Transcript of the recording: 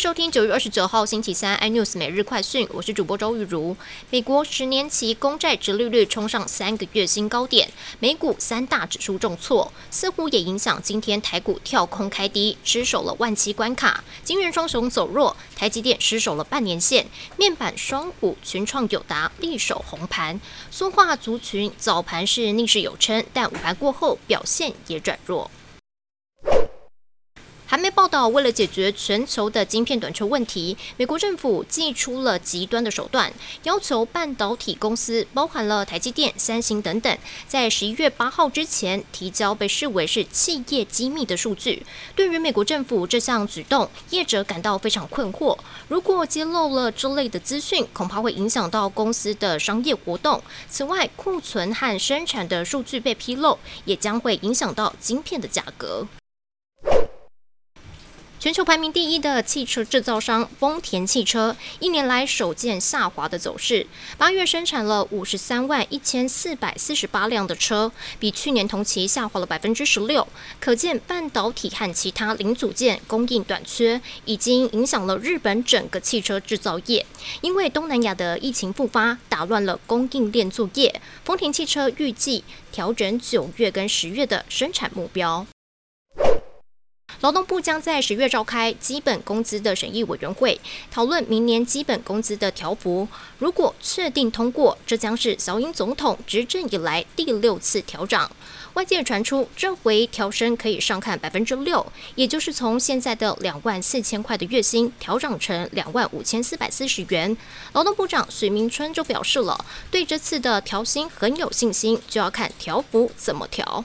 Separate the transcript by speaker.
Speaker 1: 收听九月二十九号星期三 iNews 每日快讯，我是主播周玉如。美国十年期公债殖利率冲上三个月新高点，美股三大指数重挫，似乎也影响今天台股跳空开低，失守了万七关卡。金元双雄走弱，台积电失守了半年线，面板双股群创友达力守红盘，塑化族群早盘是逆势有撑，但午盘过后表现也转弱。媒报道，为了解决全球的晶片短缺问题，美国政府祭出了极端的手段，要求半导体公司，包含了台积电、三星等等，在十一月八号之前提交被视为是企业机密的数据。对于美国政府这项举动，业者感到非常困惑。如果揭露了这类的资讯，恐怕会影响到公司的商业活动。此外，库存和生产的数据被披露，也将会影响到晶片的价格。全球排名第一的汽车制造商丰田汽车，一年来首见下滑的走势。八月生产了五十三万一千四百四十八辆的车，比去年同期下滑了百分之十六。可见半导体和其他零组件供应短缺，已经影响了日本整个汽车制造业。因为东南亚的疫情复发，打乱了供应链作业。丰田汽车预计调整九月跟十月的生产目标。劳动部将在十月召开基本工资的审议委员会，讨论明年基本工资的调幅。如果确定通过，这将是小英总统执政以来第六次调涨。外界传出，这回调升可以上看百分之六，也就是从现在的两万四千块的月薪调整成两万五千四百四十元。劳动部长许明春就表示了，对这次的调薪很有信心，就要看调幅怎么调。